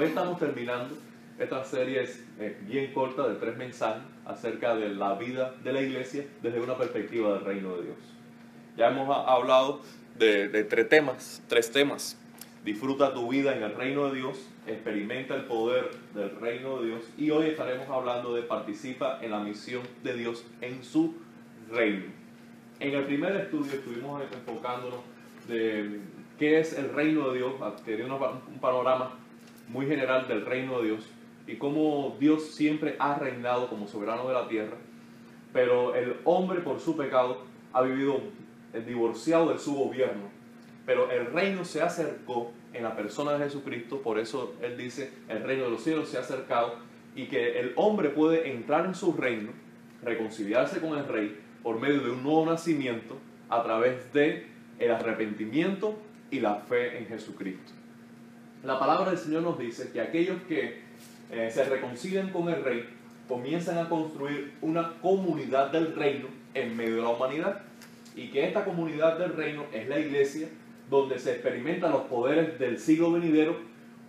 Hoy estamos terminando esta serie eh, bien corta de tres mensajes acerca de la vida de la iglesia desde una perspectiva del reino de Dios. Ya hemos hablado de, tres temas, tres temas. Disfruta tu vida en el reino de Dios, experimenta el poder del reino de Dios y hoy estaremos hablando de participa en la misión de Dios en su reino. En el primer estudio estuvimos enfocándonos de qué es el reino de Dios, teniendo un panorama muy general del reino de Dios y cómo Dios siempre ha reinado como soberano de la tierra, pero el hombre por su pecado ha vivido divorciado de su gobierno, pero el reino se acercó en la persona de Jesucristo, por eso él dice, el reino de los cielos se ha acercado y que el hombre puede entrar en su reino, reconciliarse con el rey por medio de un nuevo nacimiento a través de el arrepentimiento y la fe en Jesucristo. La palabra del Señor nos dice que aquellos que eh, se reconcilian con el rey comienzan a construir una comunidad del reino en medio de la humanidad y que esta comunidad del reino es la iglesia donde se experimentan los poderes del siglo venidero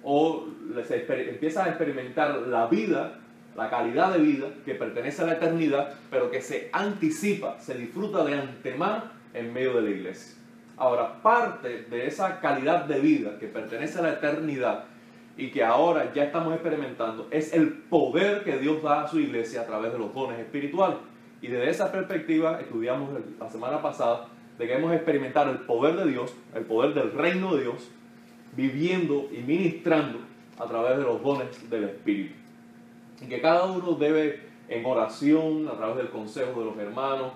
o se empieza a experimentar la vida, la calidad de vida que pertenece a la eternidad, pero que se anticipa, se disfruta de antemano en medio de la iglesia. Ahora, parte de esa calidad de vida que pertenece a la eternidad y que ahora ya estamos experimentando es el poder que Dios da a su iglesia a través de los dones espirituales. Y desde esa perspectiva estudiamos la semana pasada de que hemos experimentado el poder de Dios, el poder del reino de Dios, viviendo y ministrando a través de los dones del Espíritu. Y que cada uno debe en oración, a través del consejo de los hermanos,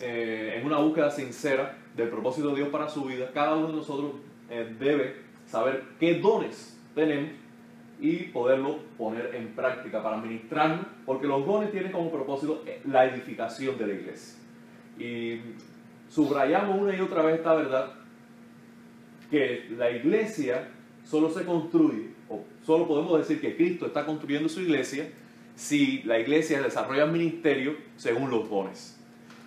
eh, en una búsqueda sincera del propósito de Dios para su vida, cada uno de nosotros eh, debe saber qué dones tenemos y poderlo poner en práctica para ministrarnos, porque los dones tienen como propósito eh, la edificación de la iglesia. Y subrayamos una y otra vez esta verdad, que la iglesia solo se construye, o solo podemos decir que Cristo está construyendo su iglesia, si la iglesia desarrolla el ministerio según los dones.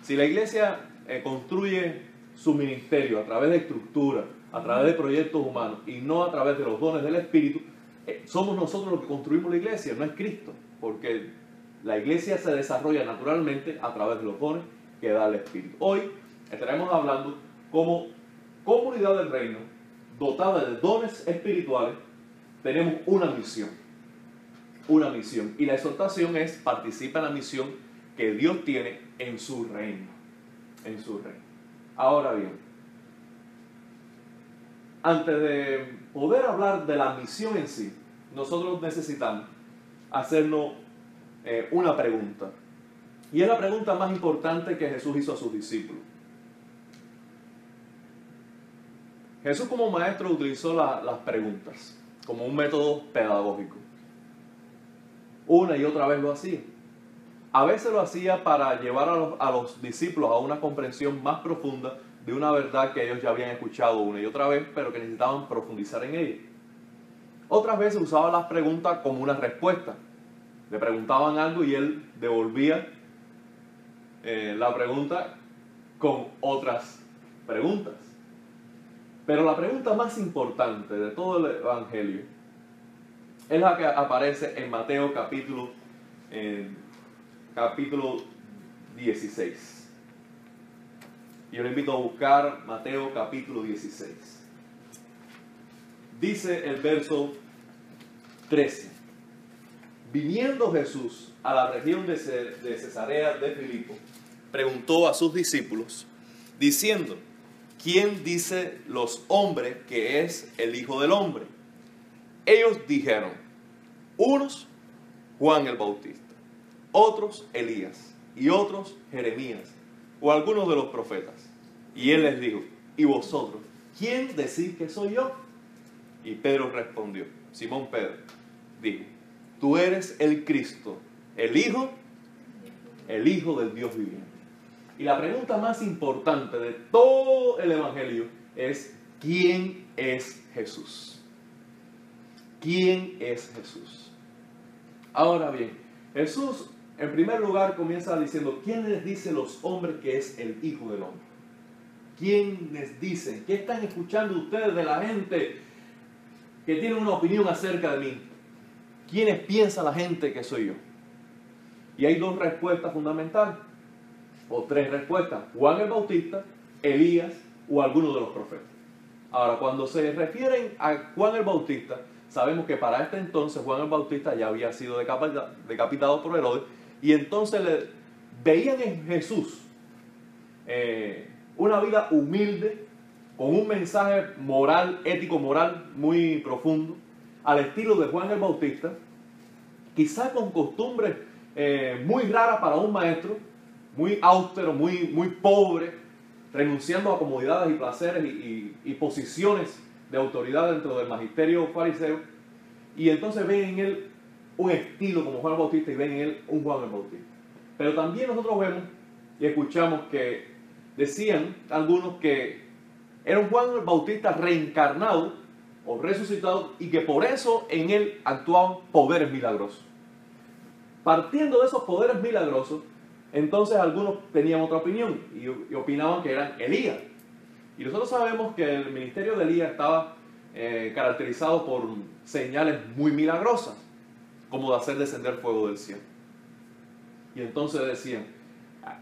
Si la iglesia eh, construye su ministerio a través de estructura, a través de proyectos humanos y no a través de los dones del Espíritu, eh, somos nosotros los que construimos la iglesia, no es Cristo, porque la iglesia se desarrolla naturalmente a través de los dones que da el Espíritu. Hoy estaremos hablando como comunidad del reino, dotada de dones espirituales, tenemos una misión. Una misión. Y la exhortación es participa en la misión que Dios tiene en su reino. En su reino. Ahora bien, antes de poder hablar de la misión en sí, nosotros necesitamos hacernos eh, una pregunta. Y es la pregunta más importante que Jesús hizo a sus discípulos. Jesús como maestro utilizó las preguntas como un método pedagógico. Una y otra vez lo hacía. A veces lo hacía para llevar a los, discípulos a una comprensión más profunda de una verdad que ellos ya habían escuchado una y otra vez, pero que necesitaban profundizar en ella. Otras veces usaba las preguntas como una respuesta. Le preguntaban algo y él devolvía eh, la pregunta con otras preguntas. Pero la pregunta más importante de todo el Evangelio es la que aparece en Mateo capítulo, capítulo 16. Yo le invito a buscar Mateo capítulo 16. Dice el verso 13. Viniendo Jesús a la región de Cesarea de Filipo, preguntó a sus discípulos, diciendo, ¿quién dice los hombres que es el Hijo del Hombre? Ellos dijeron, unos Juan el Bautista, otros Elías y otros Jeremías o algunos de los profetas. Y él les dijo, ¿y vosotros? ¿Quién decís que soy yo? Y Pedro respondió, Simón Pedro, dijo, tú eres el Cristo, el Hijo, el Hijo del Dios viviente. Y la pregunta más importante de todo el Evangelio es, ¿quién es Jesús? ¿Quién es Jesús? Ahora bien, Jesús en primer lugar comienza diciendo, ¿quién les dice los hombres que es el Hijo del Hombre? ¿Quién les dice? ¿Qué están escuchando ustedes de la gente? que tienen una opinión acerca de mí, ¿quiénes piensa la gente que soy yo? Y hay dos respuestas fundamentales, o tres respuestas, Juan el Bautista, Elías o alguno de los profetas. Ahora, cuando se refieren a Juan el Bautista, sabemos que para este entonces Juan el Bautista ya había sido decapitado por Herodes y entonces veían en Jesús eh, una vida humilde, con un mensaje moral, ético, moral muy profundo, al estilo de Juan el Bautista, quizá con costumbres eh, muy raras para un maestro, muy austero, muy, muy pobre, renunciando a comodidades y placeres y, posiciones de autoridad dentro del magisterio fariseo, y entonces ven en él un estilo como Juan Bautista y ven en él un Juan el Bautista. Pero también nosotros vemos y escuchamos que decían algunos que era un Juan el Bautista reencarnado o resucitado y que por eso en él actuaban poderes milagrosos. Partiendo de esos poderes milagrosos, entonces algunos tenían otra opinión y, opinaban que eran Elías. Y nosotros sabemos que el ministerio de Elías estaba eh, caracterizado por señales muy milagrosas, como de hacer descender fuego del cielo. Y entonces decían,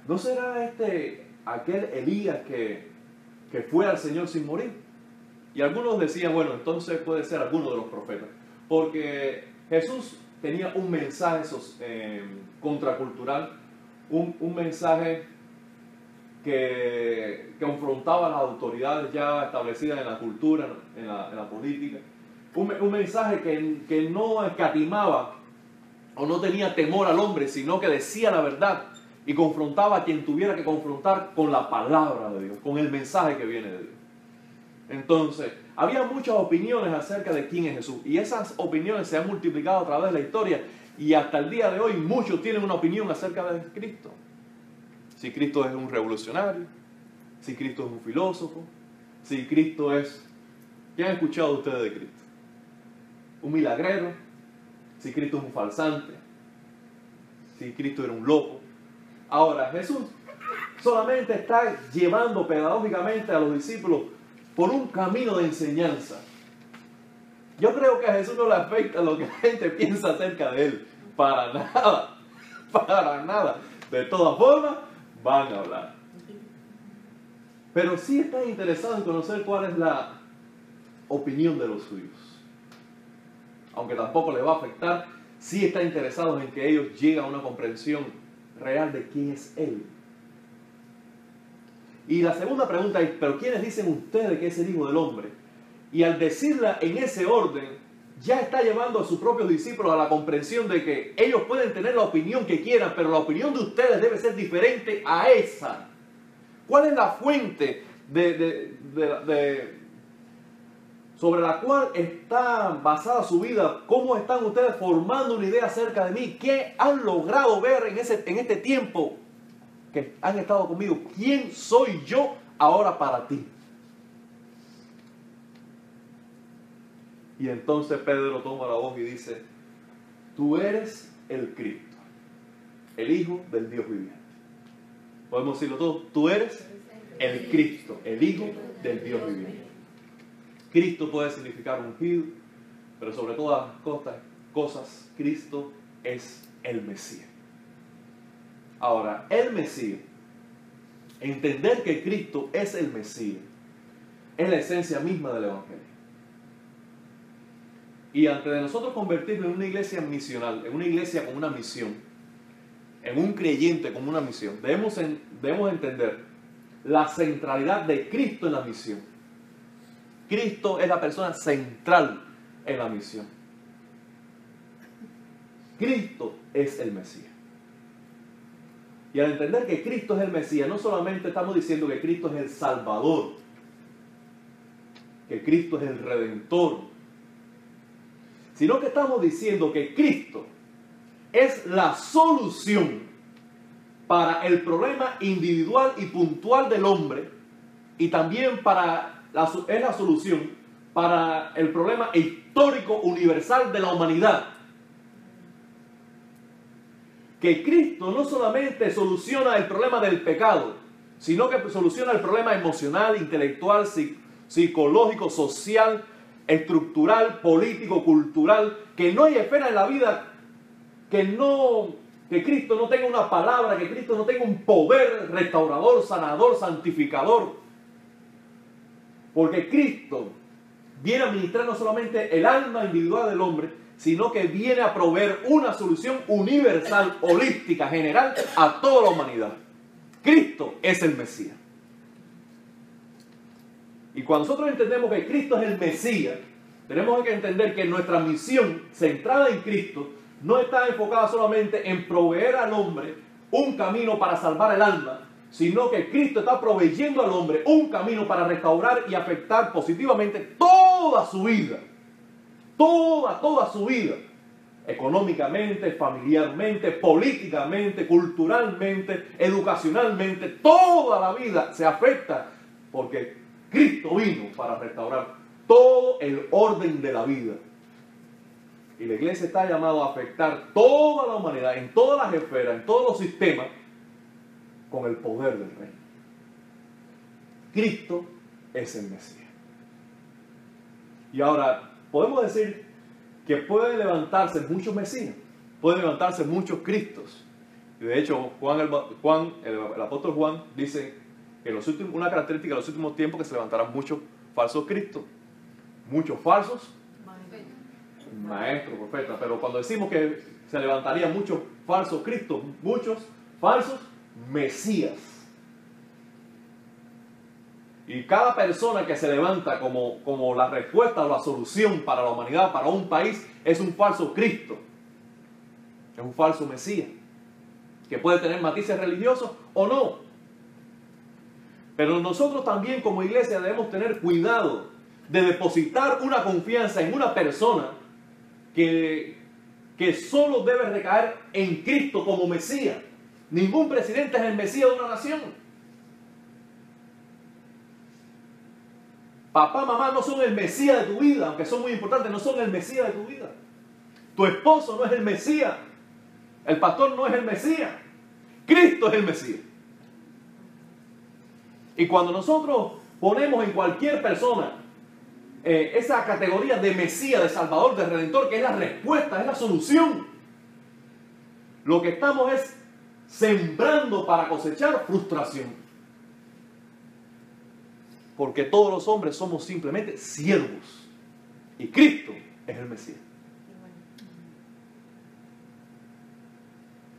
¿no será este aquel Elías que, que fue al Señor sin morir? Y algunos decían, bueno, entonces puede ser alguno de los profetas. Porque Jesús tenía un mensaje eh, contracultural, un, un mensaje que, confrontaba a las autoridades ya establecidas en la cultura, en la, política. Un, un mensaje que, que, no escatimaba o no tenía temor al hombre, sino que decía la verdad y confrontaba a quien tuviera que confrontar con la palabra de Dios, con el mensaje que viene de Dios. Entonces, había muchas opiniones acerca de quién es Jesús y esas opiniones se han multiplicado a través de la historia y hasta el día de hoy muchos tienen una opinión acerca de Cristo. Si Cristo es un revolucionario, si Cristo es un filósofo, si Cristo es... ¿Qué han escuchado ustedes de Cristo? Un milagrero, si Cristo es un falsante, si Cristo era un loco. Ahora, Jesús solamente está llevando pedagógicamente a los discípulos por un camino de enseñanza. Yo creo que a Jesús no le afecta lo que la gente piensa acerca de él. Para nada. Para nada. De todas formas, van a hablar. Pero sí están interesados en conocer cuál es la opinión de los suyos. Aunque tampoco les va a afectar, sí están interesados en que ellos lleguen a una comprensión real de quién es Él. Y la segunda pregunta es, ¿pero quiénes dicen ustedes que es el Hijo del Hombre? Y al decirla en ese orden, ya está llevando a sus propios discípulos a la comprensión de que ellos pueden tener la opinión que quieran, pero la opinión de ustedes debe ser diferente a esa. ¿Cuál es la fuente de, sobre la cual está basada su vida? ¿Cómo están ustedes formando una idea acerca de mí? ¿Qué han logrado ver en, ese, en este tiempo que han estado conmigo? ¿Quién soy yo ahora para ti? Y entonces Pedro toma la voz y dice, tú eres el Cristo, el Hijo del Dios viviente. Podemos decirlo todo, tú eres el Cristo, el Hijo del Dios viviente. Cristo puede significar ungido, pero sobre todas las cosas, Cristo es el Mesías. Ahora, el Mesías, entender que Cristo es el Mesías, es la esencia misma del Evangelio. Y antes de nosotros convertirnos en una iglesia misional, en una iglesia con una misión, en un creyente con una misión, debemos, debemos entender la centralidad de Cristo en la misión. Cristo es la persona central en la misión. Cristo es el Mesías. Y al entender que Cristo es el Mesías, no solamente estamos diciendo que Cristo es el Salvador, que Cristo es el Redentor, sino que estamos diciendo que Cristo es la solución para el problema individual y puntual del hombre y también para es la solución para el problema histórico universal de la humanidad. Que Cristo no solamente soluciona el problema del pecado, sino que soluciona el problema emocional, intelectual, psicológico, social, estructural, político, cultural, que no hay esfera en la vida que no que Cristo no tenga una palabra, que Cristo no tenga un poder restaurador, sanador, santificador. Porque Cristo viene a ministrar no solamente el alma individual del hombre, sino que viene a proveer una solución universal, holística, general a toda la humanidad. Cristo es el Mesías. Y cuando nosotros entendemos que Cristo es el Mesías, tenemos que entender que nuestra misión centrada en Cristo no está enfocada solamente en proveer al hombre un camino para salvar el alma, sino que Cristo está proveyendo al hombre un camino para restaurar y afectar positivamente toda su vida. Toda, toda su vida. Económicamente, familiarmente, políticamente, culturalmente, educacionalmente, toda la vida se afecta porque Cristo vino para restaurar todo el orden de la vida. Y la iglesia está llamada a afectar toda la humanidad, en todas las esferas, en todos los sistemas, con el poder del reino. Cristo es el Mesías. Y ahora, podemos decir que puede levantarse muchos Mesías, pueden levantarse muchos Cristos. De hecho, Juan, el, apóstol Juan dice que los una característica de los últimos tiempos que se levantarán muchos falsos Cristos, muchos falsos maestro, profeta, pero cuando decimos que se levantarían muchos falsos cristos, muchos falsos mesías. Y cada persona que se levanta como, como la respuesta o la solución para la humanidad, para un país, es un falso Cristo. Es un falso Mesías. Que puede tener matices religiosos o no. Pero nosotros también como iglesia debemos tener cuidado de depositar una confianza en una persona que, que solo debe recaer en Cristo como Mesías. Ningún presidente es el Mesías de una nación. Papá, mamá no son el Mesías de tu vida, aunque son muy importantes, no son el Mesías de tu vida. Tu esposo no es el Mesías. El pastor no es el Mesías. Cristo es el Mesías. Y cuando nosotros ponemos en cualquier persona eh, esa categoría de Mesías, de Salvador, de Redentor, que es la respuesta, es la solución. Lo que estamos es sembrando para cosechar frustración. Porque todos los hombres somos simplemente siervos. Y Cristo es el Mesías.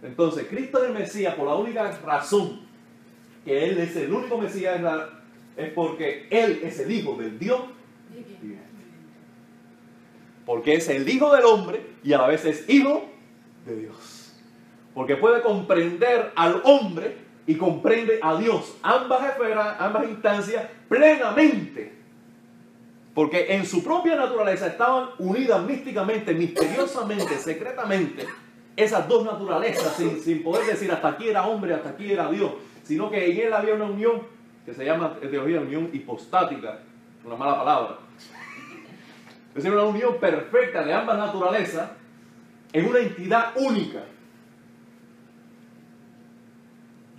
Entonces, Cristo es el Mesías por la única razón que Él es el único Mesías es porque Él es el Hijo del Dios porque es el Hijo del hombre y a la vez es Hijo de Dios. Porque puede comprender al hombre y comprende a Dios. Ambas esferas, ambas instancias plenamente. Porque en su propia naturaleza estaban unidas místicamente, misteriosamente, secretamente, esas dos naturalezas, sin, sin poder decir hasta aquí era hombre, hasta aquí era Dios, sino que en él había una unión que se llama teología de unión hipostática, una mala palabra, es decir, una unión perfecta de ambas naturalezas en una entidad única.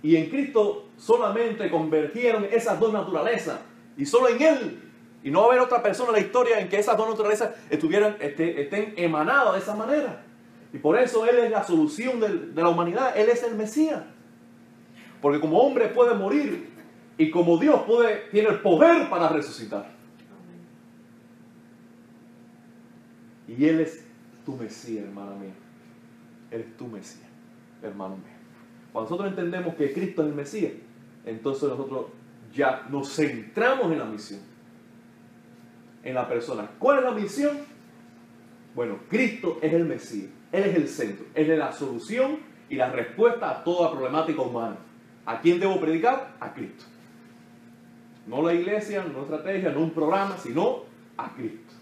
Y en Cristo solamente convergieron esas dos naturalezas. Y solo en Él. Y no va a haber otra persona en la historia en que esas dos naturalezas estuvieran, este, estén emanadas de esa manera. Y por eso Él es la solución de la humanidad. Él es el Mesías. Porque como hombre puede morir y como Dios puede, tiene el poder para resucitar. Y Él es tu Mesías, hermana mía. Él es tu Mesías, hermano mío. Cuando nosotros entendemos que Cristo es el Mesías, entonces nosotros ya nos centramos en la misión, en la persona. ¿Cuál es la misión? Bueno, Cristo es el Mesías, Él es el centro, Él es la solución y la respuesta a toda problemática humana. ¿A quién debo predicar? A Cristo. No la iglesia, no estrategia, no un programa, sino a Cristo.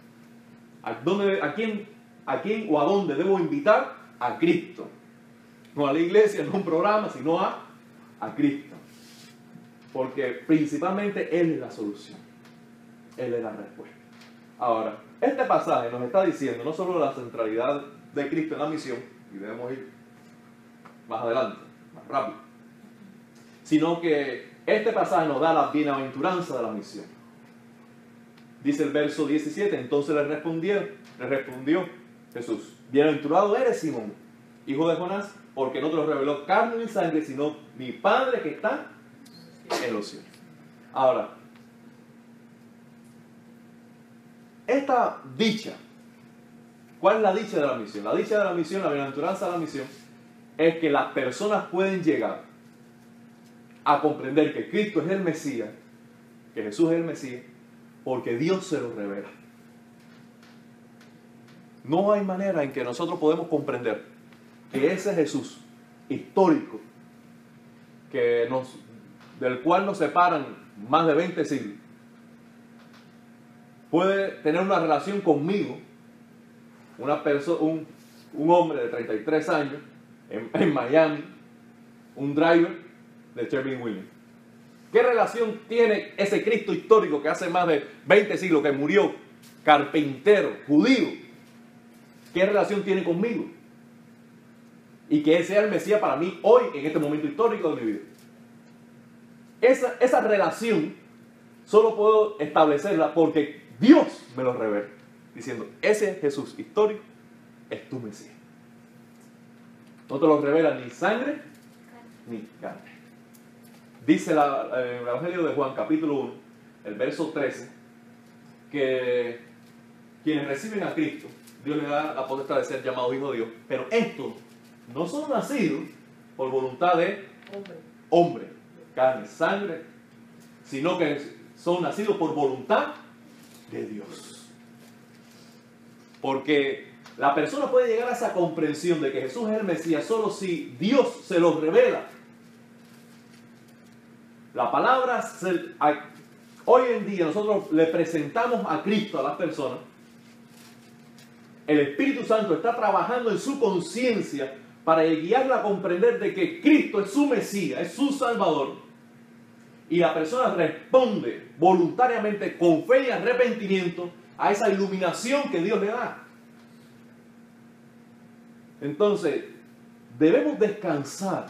¿A, dónde, a, quién, ¿A quién o a dónde debo invitar? A Cristo. No a la iglesia, no a un programa, sino a, a Cristo. Porque principalmente Él es la solución. Él es la respuesta. Ahora, este pasaje nos está diciendo no solo la centralidad de Cristo en la misión, y debemos ir más adelante, más rápido, sino que este pasaje nos da la bienaventuranza de la misión. Dice el verso 17, entonces le respondió, le respondió Jesús, bienaventurado eres Simón, hijo de Jonás, porque no te lo reveló carne ni sangre, sino mi Padre que está en los cielos. Ahora, esta dicha, ¿cuál es la dicha de la misión? La dicha de la misión, la bienaventuranza de la misión, es que las personas pueden llegar a comprender que Cristo es el Mesías, que Jesús es el Mesías, porque Dios se lo revela. No hay manera en que nosotros podemos comprender que ese Jesús histórico, que del cual nos separan más de 20 siglos, puede tener una relación conmigo, una un, hombre de 33 años en, en Miami, un driver de Sherwin Williams. ¿Qué relación tiene ese Cristo histórico que hace más de 20 siglos que murió, carpintero, judío? ¿Qué relación tiene conmigo? Y que Él sea el Mesías para mí hoy, en este momento histórico de mi vida. Esa, esa relación solo puedo establecerla porque Dios me lo revela. Diciendo, ese Jesús histórico es tu Mesías. No te lo revela ni sangre ni carne. Dice eh, el Evangelio de Juan, capítulo 1, el verso 13, que quienes reciben a Cristo, Dios les da la potestad de ser llamados hijos de Dios, pero estos no son nacidos por voluntad de hombre, hombre carne, sangre, sino que son nacidos por voluntad de Dios. Porque la persona puede llegar a esa comprensión de que Jesús es el Mesías solo si Dios se lo revela la palabra, hoy en día nosotros le presentamos a Cristo a las personas. El Espíritu Santo está trabajando en su conciencia para guiarla a comprender de que Cristo es su Mesías, es su Salvador. Y la persona responde voluntariamente con fe y arrepentimiento a esa iluminación que Dios le da. Entonces, debemos descansar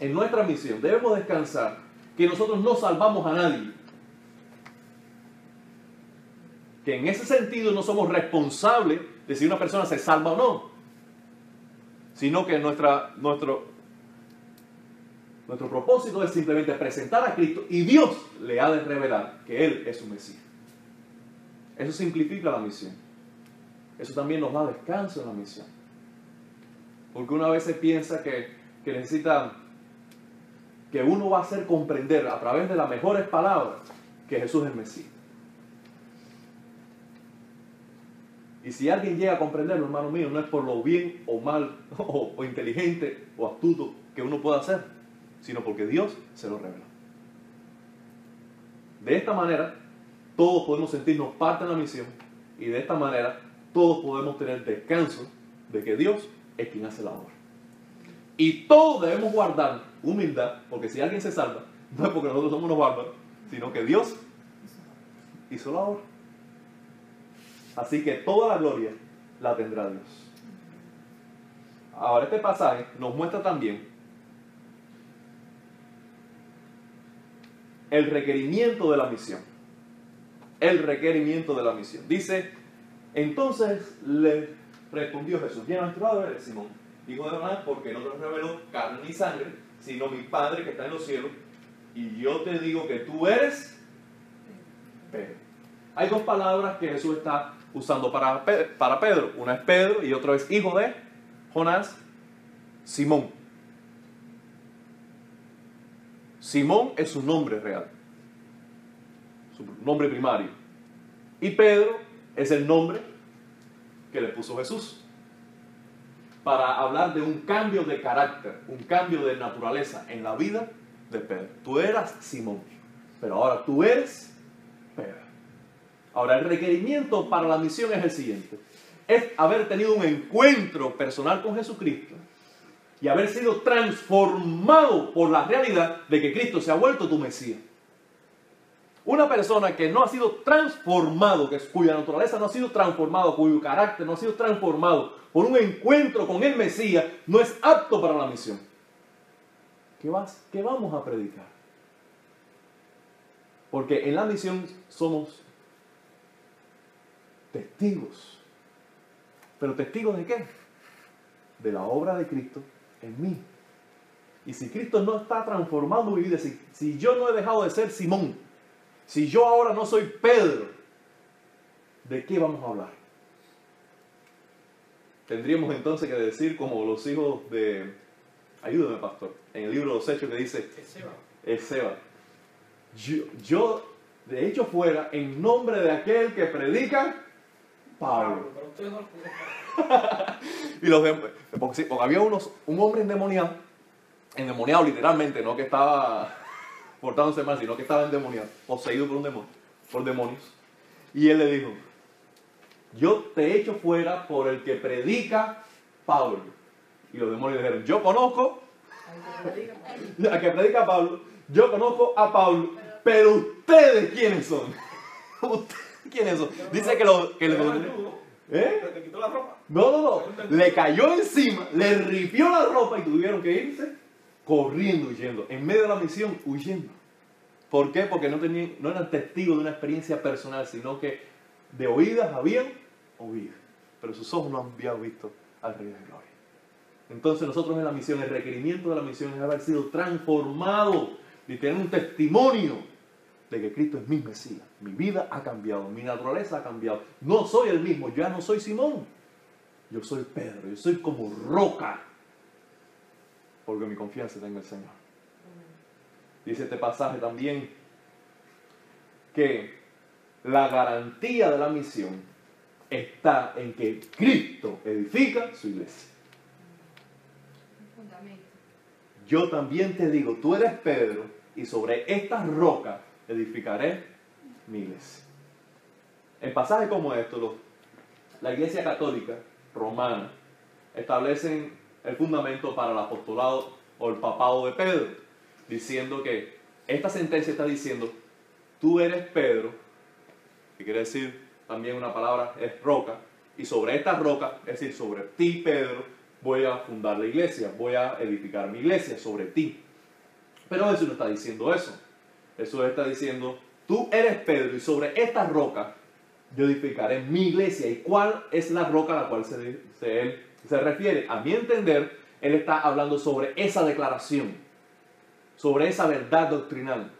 en nuestra misión, debemos descansar que nosotros no salvamos a nadie. Que en ese sentido no somos responsables de si una persona se salva o no, sino que nuestra, nuestro, nuestro propósito es simplemente presentar a Cristo y Dios le ha de revelar que Él es su Mesías. Eso simplifica la misión. Eso también nos da descanso en la misión. Porque una vez se piensa que, que necesita que uno va a hacer comprender a través de las mejores palabras que Jesús es el Mesías. Y si alguien llega a comprenderlo, hermano mío, no es por lo bien o mal o, inteligente o astuto que uno pueda hacer, sino porque Dios se lo reveló. De esta manera, todos podemos sentirnos parte de la misión y de esta manera, todos podemos tener descanso de que Dios es quien hace la obra. Y todos debemos guardar humildad, porque si alguien se salva, no es porque nosotros somos unos bárbaros, sino que Dios hizo la obra. Así que toda la gloria la tendrá Dios. Ahora este pasaje nos muestra también el requerimiento de la misión. El requerimiento de la misión. Dice, entonces le respondió Jesús, bienaventurado eres Simón, hijo de Jonás, porque no te reveló carne ni sangre, sino mi Padre que está en los cielos. Y yo te digo que tú eres Pedro. Hay dos palabras que Jesús está usando para, para Pedro. Una es Pedro y otra es hijo de Jonás, Simón. Simón es su nombre real, su nombre primario. Y Pedro es el nombre que le puso Jesús para hablar de un cambio de carácter, un cambio de naturaleza en la vida de Pedro. Tú eras Simón, pero ahora tú eres. Ahora, el requerimiento para la misión es el siguiente. Es haber tenido un encuentro personal con Jesucristo y haber sido transformado por la realidad de que Cristo se ha vuelto tu Mesías. Una persona que no ha sido transformado, cuya naturaleza no ha sido transformado, cuyo carácter no ha sido transformado por un encuentro con el Mesías, no es apto para la misión. ¿Qué, vas, qué vamos a predicar? Porque en la misión somos testigos. ¿Pero testigos de qué? De la obra de Cristo en mí. Y si Cristo no está transformando mi vida, si, si yo no he dejado de ser Simón, si yo ahora no soy Pedro, ¿de qué vamos a hablar? Tendríamos entonces que decir como los hijos de, ayúdame pastor, en el libro de los Hechos que dice, es Seba. Yo, yo, de hecho fuera, en nombre de aquel que predica, Pablo. y los porque, porque había unos, un hombre endemoniado, endemoniado literalmente, no que estaba portándose mal, sino que estaba endemoniado, poseído por un demonio, por demonios. Y él le dijo, yo te echo fuera por el que predica Pablo. Y los demonios dijeron, yo conozco a que predica Pablo, yo conozco a Pablo, pero ustedes quiénes son. ¿Ustedes quiénes son? Dice que lo que ¿Eh? No, no, no. Le cayó encima, le ripió la ropa y tuvieron que irse corriendo, huyendo. En medio de la misión, huyendo. ¿Por qué? Porque no, tenían, no eran testigos de una experiencia personal, sino que de oídas habían oído. Pero sus ojos no habían visto al Rey de Gloria. Entonces nosotros en la misión, el requerimiento de la misión es haber sido transformado y tener un testimonio de que Cristo es mi Mesías. Mi vida ha cambiado, mi naturaleza ha cambiado. No soy el mismo, ya no soy Simón. Yo soy Pedro, yo soy como roca. Porque mi confianza está en el Señor. Dice este pasaje también que la garantía de la misión está en que Cristo edifica su iglesia. Yo también te digo, tú eres Pedro y sobre esta roca edificaré mi iglesia. En pasajes como estos, la iglesia católica romana establecen el fundamento para el apostolado o el papado de Pedro, diciendo que esta sentencia está diciendo, tú eres Pedro, que quiere decir también una palabra es roca, y sobre esta roca, es decir, sobre ti, Pedro, voy a fundar la iglesia, voy a edificar mi iglesia sobre ti. Pero eso no está diciendo eso. Eso está diciendo, tú eres Pedro y sobre esta roca yo edificaré mi iglesia. ¿Y cuál es la roca a la cual se, se, se refiere? A mi entender, él está hablando sobre esa declaración, sobre esa verdad doctrinal,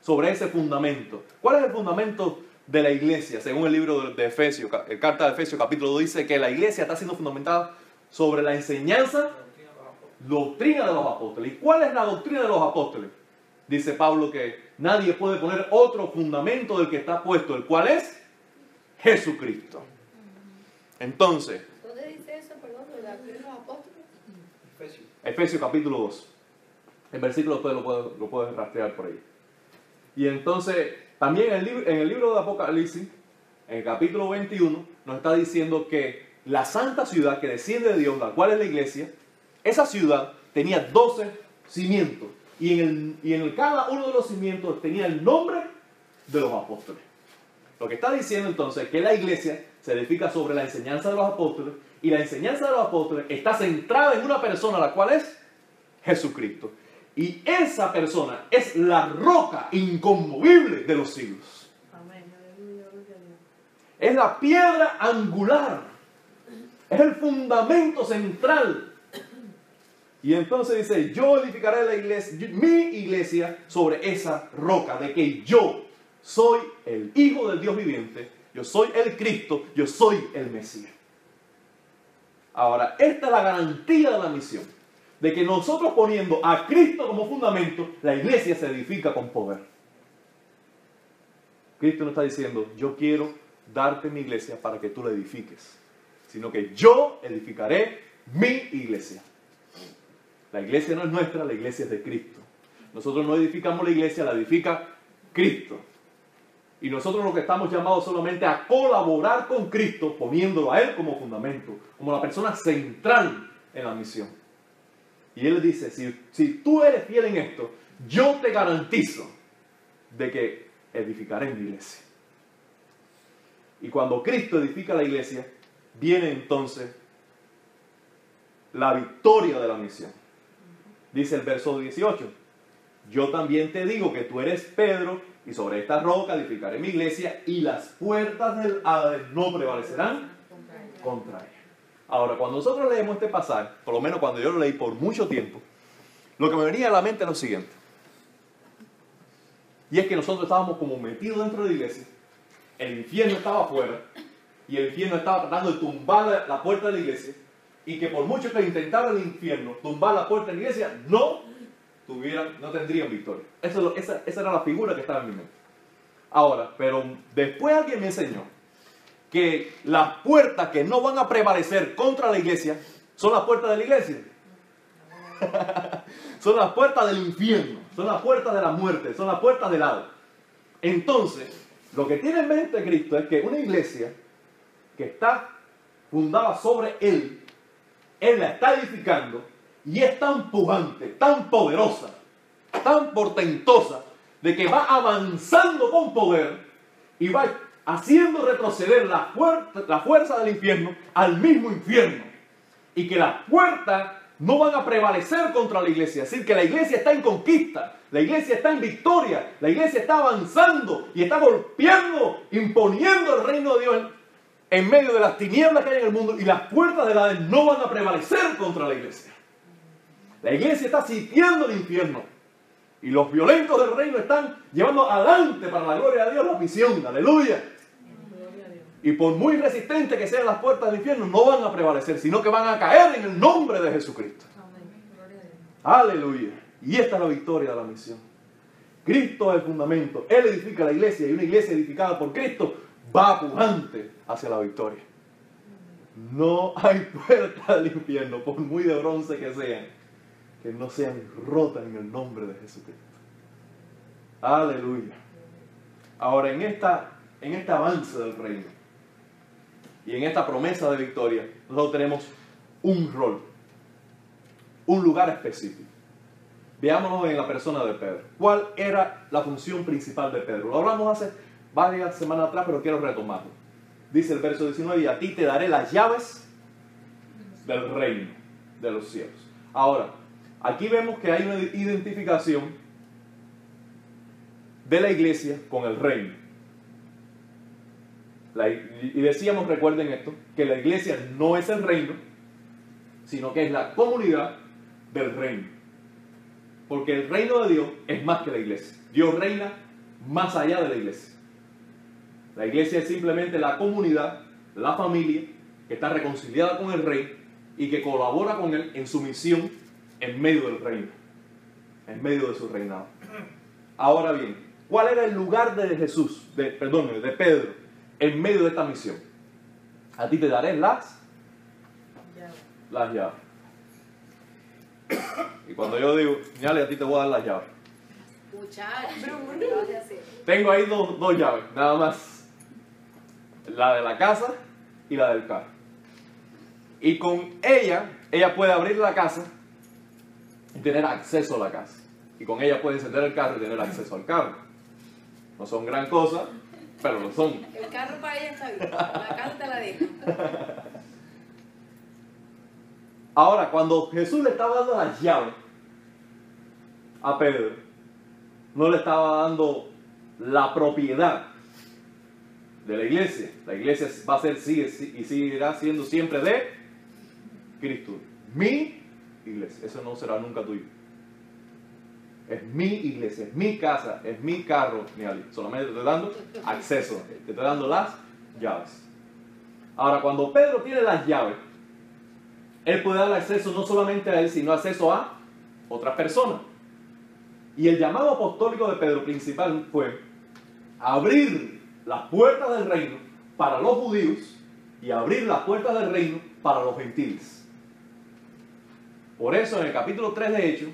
sobre ese fundamento. ¿Cuál es el fundamento de la iglesia? Según el libro de Efesios, el carta de Efesios capítulo 2 dice que la iglesia está siendo fundamentada sobre la enseñanza, doctrina de los apóstoles. ¿Y cuál es la doctrina de los apóstoles? Dice Pablo que nadie puede poner otro fundamento del que está puesto, el cual es Jesucristo. Entonces, ¿dónde dice eso, perdón, de la doctrina de los apóstoles? Efesios. Efesios capítulo 2. El versículo después lo puedes, lo puedes rastrear por ahí. Y entonces, también en el, libro, en el libro de Apocalipsis, en el capítulo 21, nos está diciendo que la santa ciudad que desciende de Dios, la cual es la iglesia, esa ciudad tenía 12 cimientos. Y en, el, y en cada uno de los cimientos tenía el nombre de los apóstoles. Lo que está diciendo entonces es que la iglesia se edifica sobre la enseñanza de los apóstoles y la enseñanza de los apóstoles está centrada en una persona, la cual es Jesucristo. Y esa persona es la roca inconmovible de los siglos. Es la piedra angular. Es el fundamento central. Y entonces dice, yo edificaré la iglesia, mi iglesia sobre esa roca, de que yo soy el Hijo del Dios viviente, yo soy el Cristo, yo soy el Mesías. Ahora, esta es la garantía de la misión de que nosotros poniendo a Cristo como fundamento, la iglesia se edifica con poder. Cristo no está diciendo, yo quiero darte mi iglesia para que tú la edifiques, sino que yo edificaré mi iglesia. La iglesia no es nuestra, la iglesia es de Cristo. Nosotros no edificamos la iglesia, la edifica Cristo. Y nosotros lo que estamos llamados solamente a colaborar con Cristo, poniéndolo a Él como fundamento, como la persona central en la misión. Y él dice, si, si tú eres fiel en esto, yo te garantizo de que edificaré mi iglesia. Y cuando Cristo edifica la iglesia, viene entonces la victoria de la misión. Dice el verso 18, yo también te digo que tú eres Pedro Y sobre esta roca edificaré mi iglesia y las puertas del Hades no prevalecerán contra ella. Ahora, cuando nosotros leemos este pasaje, por lo menos cuando yo lo leí por mucho tiempo, lo que me venía a la mente es lo siguiente. Y es que nosotros estábamos como metidos dentro de la iglesia, el infierno estaba afuera, y el infierno estaba tratando de tumbar la puerta de la iglesia, y que por mucho que intentara el infierno tumbar la puerta de la iglesia, no tuvieran, no tendrían victoria. Eso, esa, esa era la figura que estaba en mi mente. Ahora, pero después alguien me enseñó que las puertas que no van a prevalecer contra la iglesia son las puertas de la iglesia. son las puertas del infierno, son las puertas de la muerte, son las puertas del lado. Entonces, lo que tiene en mente Cristo es que una iglesia que está fundada sobre Él, Él la está edificando y es tan pujante, tan poderosa, tan portentosa, de que va avanzando con poder y va haciendo retroceder la, fuerza, del infierno al mismo infierno. Y que las puertas no van a prevalecer contra la iglesia. Es decir, que la iglesia está en conquista, la iglesia está en victoria, la iglesia está avanzando y está golpeando, imponiendo el reino de Dios en medio de las tinieblas que hay en el mundo y las puertas de la no van a prevalecer contra la iglesia. La iglesia está sitiando el infierno y los violentos del reino están llevando adelante para la gloria de Dios la misión. Aleluya. Y por muy resistentes que sean las puertas del infierno, no van a prevalecer, sino que van a caer en el nombre de Jesucristo. Aleluya. Y esta es la victoria de la misión. Cristo es el fundamento. Él edifica la iglesia y una iglesia edificada por Cristo va pujante hacia la victoria. No hay puerta del infierno, por muy de bronce que sean, que no sean rotas en el nombre de Jesucristo. Aleluya. Ahora, en, esta, en este avance del reino, y en esta promesa de victoria, nosotros tenemos un rol, un lugar específico. Veámonos en la persona de Pedro. ¿Cuál era la función principal de Pedro? Lo hablamos hace varias semanas atrás, pero quiero retomarlo. Dice el verso 19, y a ti te daré las llaves del reino de los cielos. Ahora, aquí vemos que hay una identificación de la iglesia con el reino y decíamos, recuerden esto, que la iglesia no es el reino, sino que es la comunidad del reino. Porque el reino de Dios es más que la iglesia. Dios reina más allá de la iglesia. La iglesia es simplemente la comunidad, la familia, que está reconciliada con el rey y que colabora con él en su misión en medio del reino, en medio de su reinado. Ahora bien, ¿cuál era el lugar de Jesús, de, perdón, de Pedro en medio de esta misión. A ti te daré las, las llaves. Y cuando yo digo, señale, a ti te voy a dar las llaves. Tengo ahí dos, dos llaves, nada más. La de la casa y la del carro. Y con ella, ella puede abrir la casa y tener acceso a la casa. Y con ella puede encender el carro y tener acceso al carro. No son gran cosa, pero lo son. El carro para ella está bien, la casa te la deja. Ahora, cuando Jesús le estaba dando las llaves a Pedro, no le estaba dando la propiedad de la iglesia. La iglesia va a ser, sigue y seguirá siendo siempre de Cristo. Mi iglesia. Eso no será nunca tuyo. Es mi iglesia, es mi casa, es mi carro, Solamente te estoy dando acceso, te estoy dando las llaves. Ahora, cuando Pedro tiene las llaves, él puede dar acceso no solamente a él, sino acceso a otras personas. Y el llamado apostólico de Pedro principal fue abrir las puertas del reino para los judíos y abrir las puertas del reino para los gentiles. Por eso en el capítulo 3 de Hechos,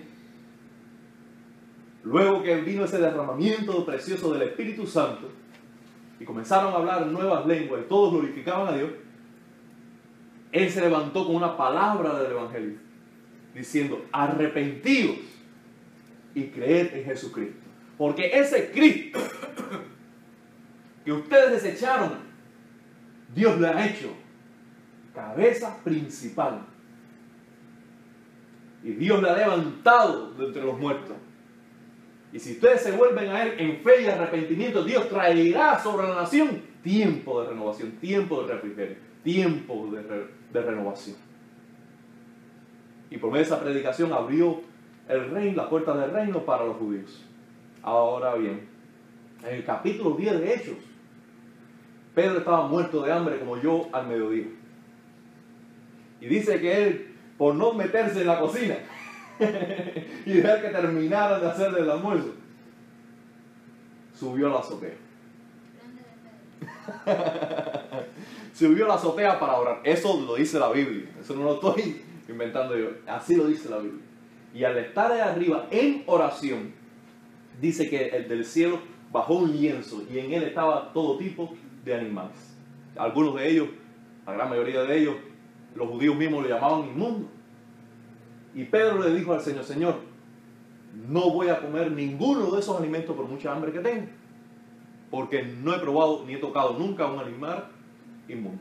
Luego que vino ese derramamiento precioso del Espíritu Santo y comenzaron a hablar nuevas lenguas y todos glorificaban a Dios, Él se levantó con una palabra del Evangelio, diciendo, arrepentidos y creed en Jesucristo. Porque ese Cristo que ustedes desecharon, Dios le ha hecho cabeza principal. Y Dios le ha levantado de entre los muertos Y si ustedes se vuelven a Él en fe y arrepentimiento, Dios traerá sobre la nación tiempo de renovación, tiempo de refrigerio, tiempo de, re- de renovación. Y por medio de esa predicación abrió el reino, la puerta del reino para los judíos. Ahora bien, en el capítulo 10 de Hechos, Pedro estaba muerto de hambre como yo al mediodía. Y dice que él, por no meterse en la cocina y dejar que terminaran de hacer el almuerzo, subió a la azotea. Subió a la azotea para orar. Eso lo dice la Biblia. Eso no lo estoy inventando yo. Así lo dice la Biblia. Y al estar ahí arriba en oración, dice que el del cielo bajó un lienzo y en él estaba todo tipo de animales. Algunos de ellos, la gran mayoría de ellos, los judíos mismos lo llamaban inmundo. Y Pedro le dijo al Señor, Señor, no voy a comer ninguno de esos alimentos por mucha hambre que tengo, porque no he probado ni he tocado nunca un animal inmundo.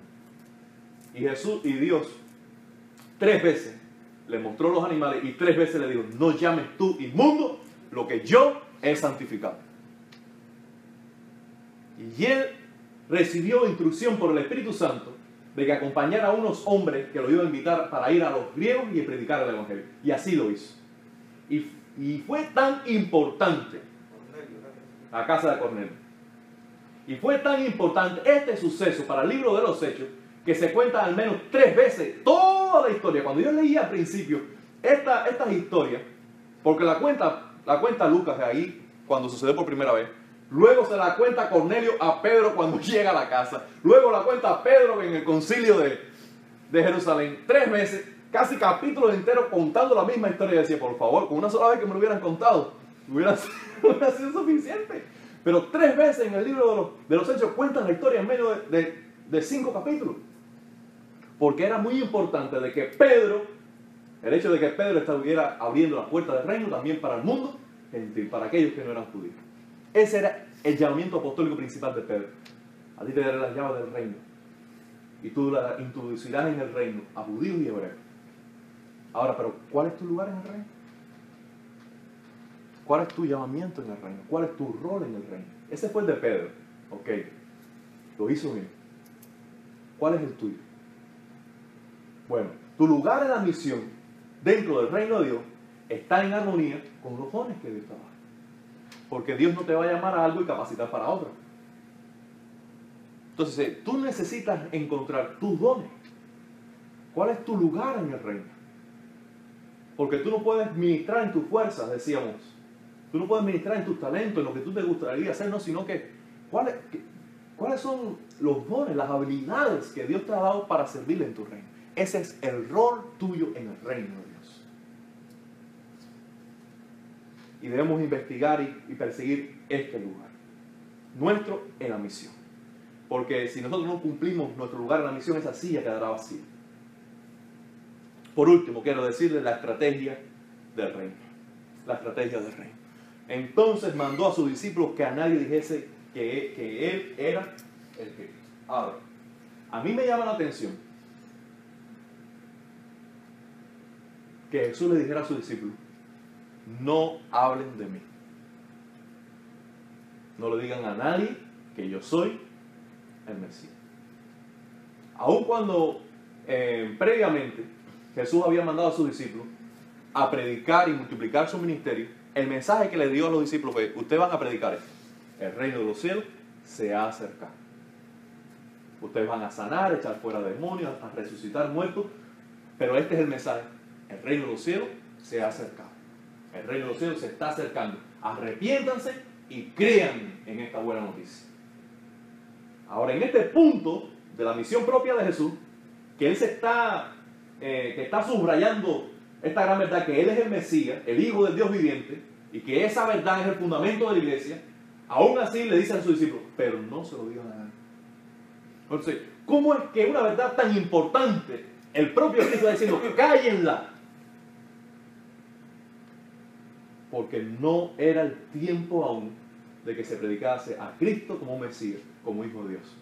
Y Jesús y Dios tres veces le mostró los animales y tres veces le dijo, no llames tú inmundo lo que yo he santificado. Y él recibió instrucción por el Espíritu Santo de que acompañara a unos hombres que lo iban a invitar para ir a los griegos y predicar el Evangelio. Y así lo hizo. Y, y fue tan importante la casa de Cornelio. Y fue tan importante este suceso para el libro de los Hechos que se cuenta al menos tres veces toda la historia. Cuando yo leía al principio esta, estas historias, porque la cuenta, la cuenta Lucas de ahí cuando sucedió por primera vez, luego se la cuenta Cornelio a Pedro cuando llega a la casa, luego la cuenta Pedro en el concilio de, de Jerusalén, tres veces, casi capítulos enteros contando la misma historia. Y decía, por favor, con una sola vez que me lo hubieran contado, hubiera sido, suficiente. Pero tres veces en el libro de los, de los Hechos cuentan la historia en medio de, de, cinco capítulos. Porque era muy importante de que Pedro, el hecho de que Pedro estuviera abriendo la puerta del reino también para el mundo para aquellos que no eran judíos. Ese era el llamamiento apostólico principal de Pedro. A ti te daré las llaves del reino. Y tú la introducirás en el reino a judíos y hebreos. Ahora, pero ¿cuál es tu lugar en el reino? ¿Cuál es tu llamamiento en el reino? ¿Cuál es tu rol en el reino? Ese fue el de Pedro. Ok. Lo hizo bien. ¿Cuál es el tuyo? Bueno, tu lugar en la misión dentro del reino de Dios está en armonía con los dones que Dios da. Porque Dios no te va a llamar a algo y capacitar para otro. Entonces, eh, tú necesitas encontrar tus dones. ¿Cuál es tu lugar en el reino? Porque tú no puedes ministrar en tus fuerzas, decíamos. Tú no puedes ministrar en tus talentos, en lo que tú te gustaría hacer, no, sino que ¿cuáles, ¿cuáles son los dones, las habilidades que Dios te ha dado para servirle en tu reino? Ese es el rol tuyo en el reino de Dios. Y debemos investigar y, perseguir este lugar. Nuestro en la misión. Porque si nosotros no cumplimos nuestro lugar en la misión, esa silla quedará vacía. Por último, quiero decirles la estrategia del reino. La estrategia del reino. Entonces mandó a sus discípulos que a nadie dijese que, que él era el Cristo. Ahora, a mí me llama la atención que Jesús le dijera a sus discípulos, no hablen de mí. No le digan a nadie que yo soy el Mesías. Aun cuando eh, previamente Jesús había mandado a sus discípulos a predicar y multiplicar su ministerio, el mensaje que le dio a los discípulos fue, ustedes van a predicar esto. El reino de los cielos se ha acercado. Ustedes van a sanar, echar fuera demonios, a resucitar muertos, pero este es el mensaje. El reino de los cielos se ha acercado. El reino de los cielos se está acercando. Arrepiéntanse y crean en esta buena noticia. Ahora, en este punto de la misión propia de Jesús, que Él se está, eh, que está subrayando esta gran verdad, que Él es el Mesías, el Hijo del Dios viviente, y que esa verdad es el fundamento de la iglesia, aún así le dice a sus discípulos, pero no se lo digan a nadie. Entonces, ¿cómo es que una verdad tan importante, el propio Cristo está diciendo, cállenla? Porque no era el tiempo aún de que se predicase a Cristo como Mesías, como Hijo de Dios,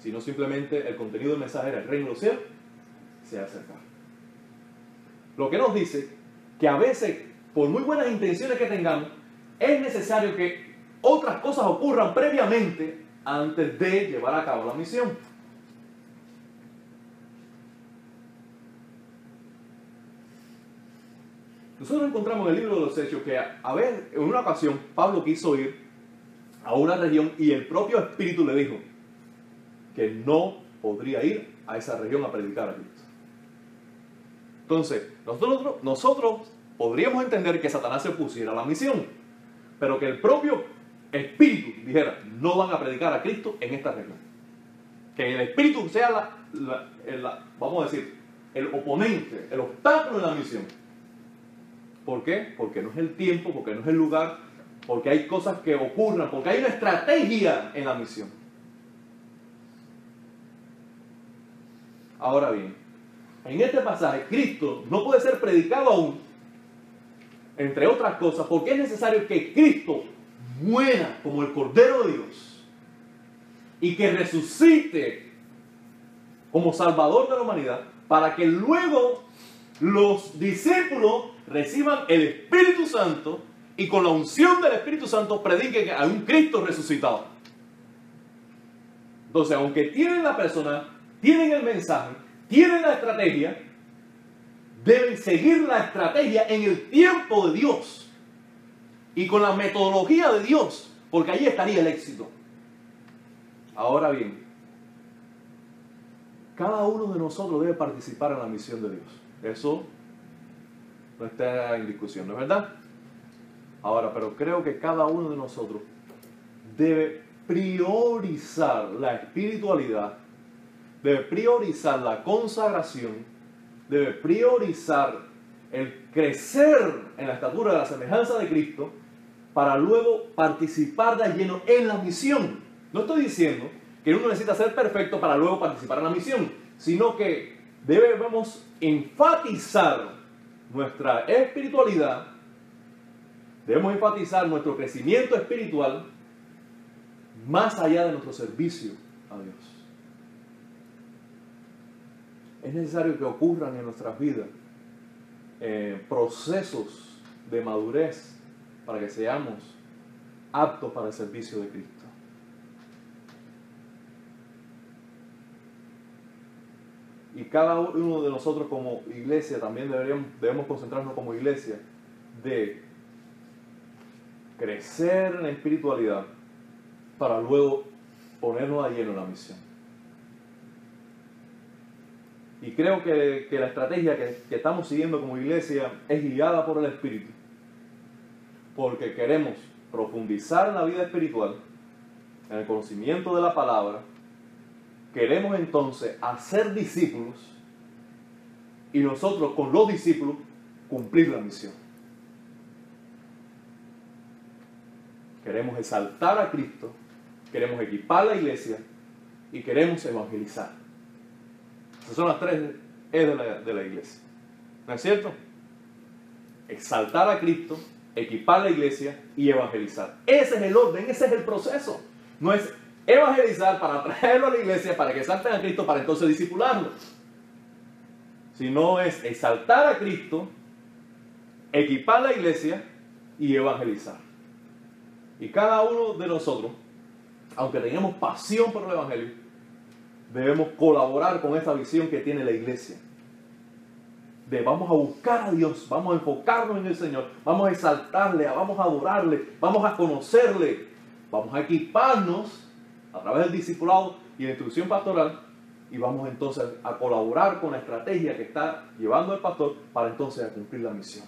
sino simplemente el contenido del mensaje era el reino de los cielos se ha acercado. Lo que nos dice que a veces, por muy buenas intenciones que tengamos, es necesario que otras cosas ocurran previamente antes de llevar a cabo la misión. Nosotros encontramos en el libro de los Hechos que, a ver, en una ocasión Pablo quiso ir a una región y el propio Espíritu le dijo que no podría ir a esa región a predicar a Cristo. Entonces, nosotros, nosotros podríamos entender que Satanás se pusiera a la misión, pero que el propio Espíritu dijera, no van a predicar a Cristo en esta región. Que el Espíritu sea la, vamos a decir, el oponente, el obstáculo en la misión. ¿Por qué? Porque no es el tiempo, porque no es el lugar, porque hay cosas que ocurran, porque hay una estrategia en la misión. Ahora bien, en este pasaje Cristo no puede ser predicado aún, entre otras cosas, porque es necesario que Cristo muera como el Cordero de Dios y que resucite como Salvador de la humanidad para que luego los discípulos reciban el Espíritu Santo y con la unción del Espíritu Santo prediquen a un Cristo resucitado. Entonces, aunque tienen la persona, tienen el mensaje, tienen la estrategia, deben seguir la estrategia en el tiempo de Dios y con la metodología de Dios, porque ahí estaría el éxito. Ahora bien, cada uno de nosotros debe participar en la misión de Dios. Eso no está en discusión, ¿no es verdad? Ahora, pero creo que cada uno de nosotros debe priorizar la espiritualidad, debe priorizar la consagración, debe priorizar el crecer en la estatura de la semejanza de Cristo para luego participar de lleno en la misión. No estoy diciendo que uno necesita ser perfecto para luego participar en la misión, sino que debemos enfatizar nuestra espiritualidad, debemos enfatizar nuestro crecimiento espiritual más allá de nuestro servicio a Dios. Es necesario que ocurran en nuestras vidas eh, procesos de madurez para que seamos aptos para el servicio de Cristo. Y cada uno de nosotros como iglesia también deberíamos, debemos concentrarnos como iglesia de crecer en la espiritualidad para luego ponernos a lleno en la misión. Y creo que, la estrategia que, que estamos siguiendo como iglesia es guiada por el Espíritu, porque queremos profundizar en la vida espiritual, en el conocimiento de la palabra, Queremos entonces hacer discípulos y nosotros con los discípulos cumplir la misión. Queremos exaltar a Cristo, queremos equipar la iglesia y queremos evangelizar. Esas son las tres E de la, de la iglesia. ¿No es cierto? Exaltar a Cristo, equipar la iglesia y evangelizar. Ese es el orden, ese es el proceso. No es evangelizar, para traerlo a la iglesia, para que exalten a Cristo, para entonces disipularlo. Si no es exaltar a Cristo, equipar la iglesia y evangelizar. Y cada uno de nosotros, aunque tengamos pasión por el Evangelio, debemos colaborar con esta visión que tiene la iglesia. De vamos a buscar a Dios, vamos a enfocarnos en el Señor, vamos a exaltarle, vamos a adorarle, vamos a conocerle, vamos a equiparnos a través del discipulado y la instrucción pastoral y vamos entonces a colaborar con la estrategia que está llevando el pastor para entonces cumplir la misión.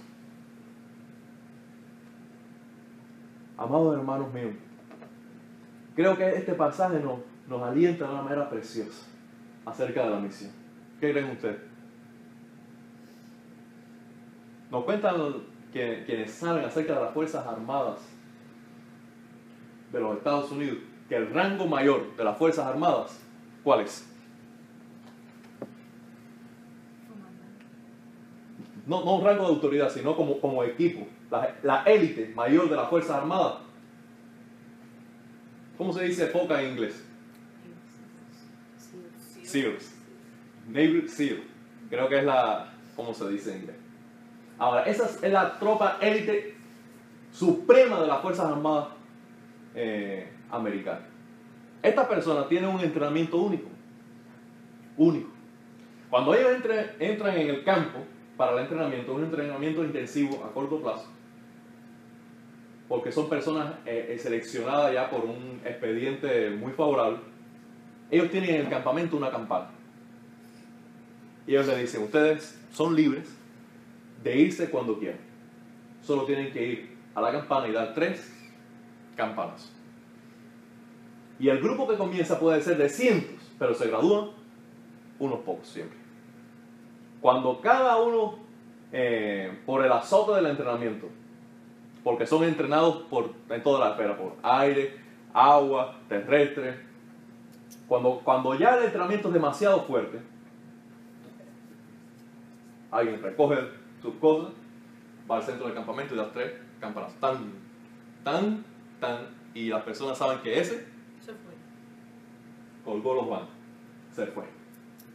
Amados hermanos míos, creo que este pasaje nos, nos alienta de una manera preciosa acerca de la misión. ¿Qué creen ustedes? Nos cuentan quienes saben acerca de las Fuerzas Armadas de los Estados Unidos que el rango mayor de las Fuerzas Armadas, ¿cuál es? No, no un rango de autoridad, sino como, como equipo, la, élite mayor de las Fuerzas Armadas. ¿Cómo se dice foca en inglés? SEALs. Navy SEAL. Creo que es la, ¿cómo se dice en inglés? Ahora, esa es la tropa élite suprema de las Fuerzas Armadas eh, americanas. Esta persona tiene un entrenamiento único. Único. Cuando ellos entran en el campo para el entrenamiento, un entrenamiento intensivo a corto plazo, porque son personas eh, eh, seleccionadas ya por un expediente muy favorable, ellos tienen en el campamento una campana. Y ellos le dicen, ustedes son libres de irse cuando quieran. Solo tienen que ir a la campana y dar tres campanas. Y el grupo que comienza puede ser de cientos, pero se gradúan unos pocos siempre. Cuando cada uno, eh, por el azote del entrenamiento, porque son entrenados por, en toda la esfera, por aire, agua, terrestre, cuando, cuando ya el entrenamiento es demasiado fuerte, alguien recoge sus cosas, va al centro del campamento y da tres campanas. Tan, tan, tan. Y las personas saben que ese. Colgó los guantes. Se fue.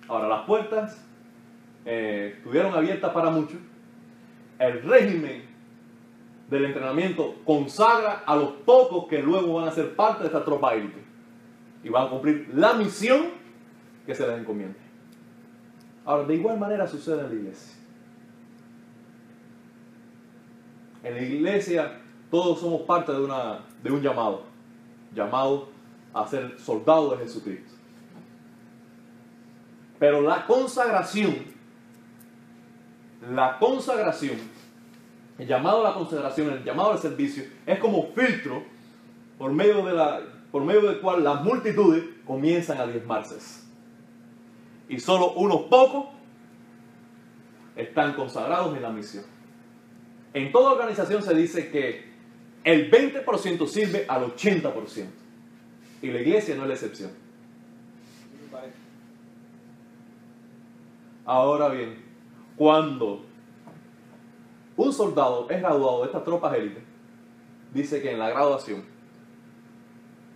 Ahora, las puertas eh, estuvieron abiertas para muchos. El régimen del entrenamiento consagra a los pocos que luego van a ser parte de esta tropa élite y van a cumplir la misión que se les encomienda. Ahora, de igual manera sucede en la iglesia. En la iglesia todos somos parte de, una, de un llamado, llamado a ser soldados de Jesucristo. Pero la consagración, la consagración, el llamado a la consagración, el llamado al servicio, es como filtro por medio, de la, por medio del cual las multitudes comienzan a diezmarse. Y solo unos pocos están consagrados en la misión. En toda organización se dice que el 20% sirve al 80%. Y la iglesia no es la excepción. Ahora bien, cuando un soldado es graduado de estas tropas élites, dice que en la graduación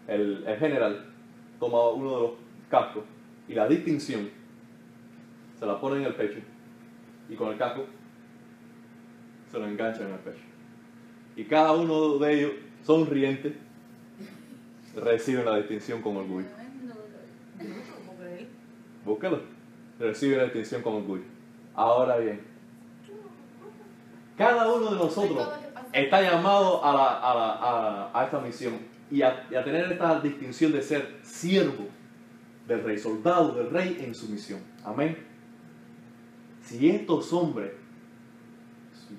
el, el general toma uno de los cascos y la distinción se la pone en el pecho y con el casco se lo engancha en el pecho. Y cada uno de ellos, sonriente, recibe la distinción con orgullo. Búscalo. Recibe la distinción con orgullo. Ahora bien, cada uno de nosotros está llamado a, la- a la- a- a esta misión y a tener esta distinción de ser siervo del rey, soldado del rey en su misión. Amén. Si estos hombres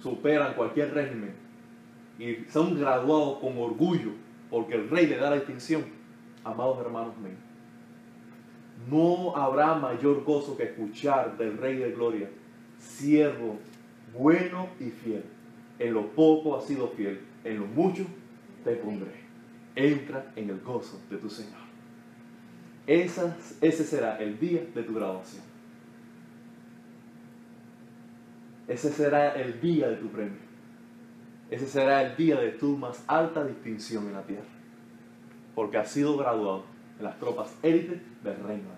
superan cualquier régimen y son graduados con orgullo porque el rey le da la distinción, amados hermanos míos, no habrá mayor gozo que escuchar del Rey de Gloria, siervo bueno y fiel. En lo poco has sido fiel, en lo mucho te pondré. Entra en el gozo de tu Señor. Ese será el día de tu graduación. Ese será el día de tu premio. Ese será el día de tu más alta distinción en la tierra. Porque has sido graduado en las tropas élites del reino.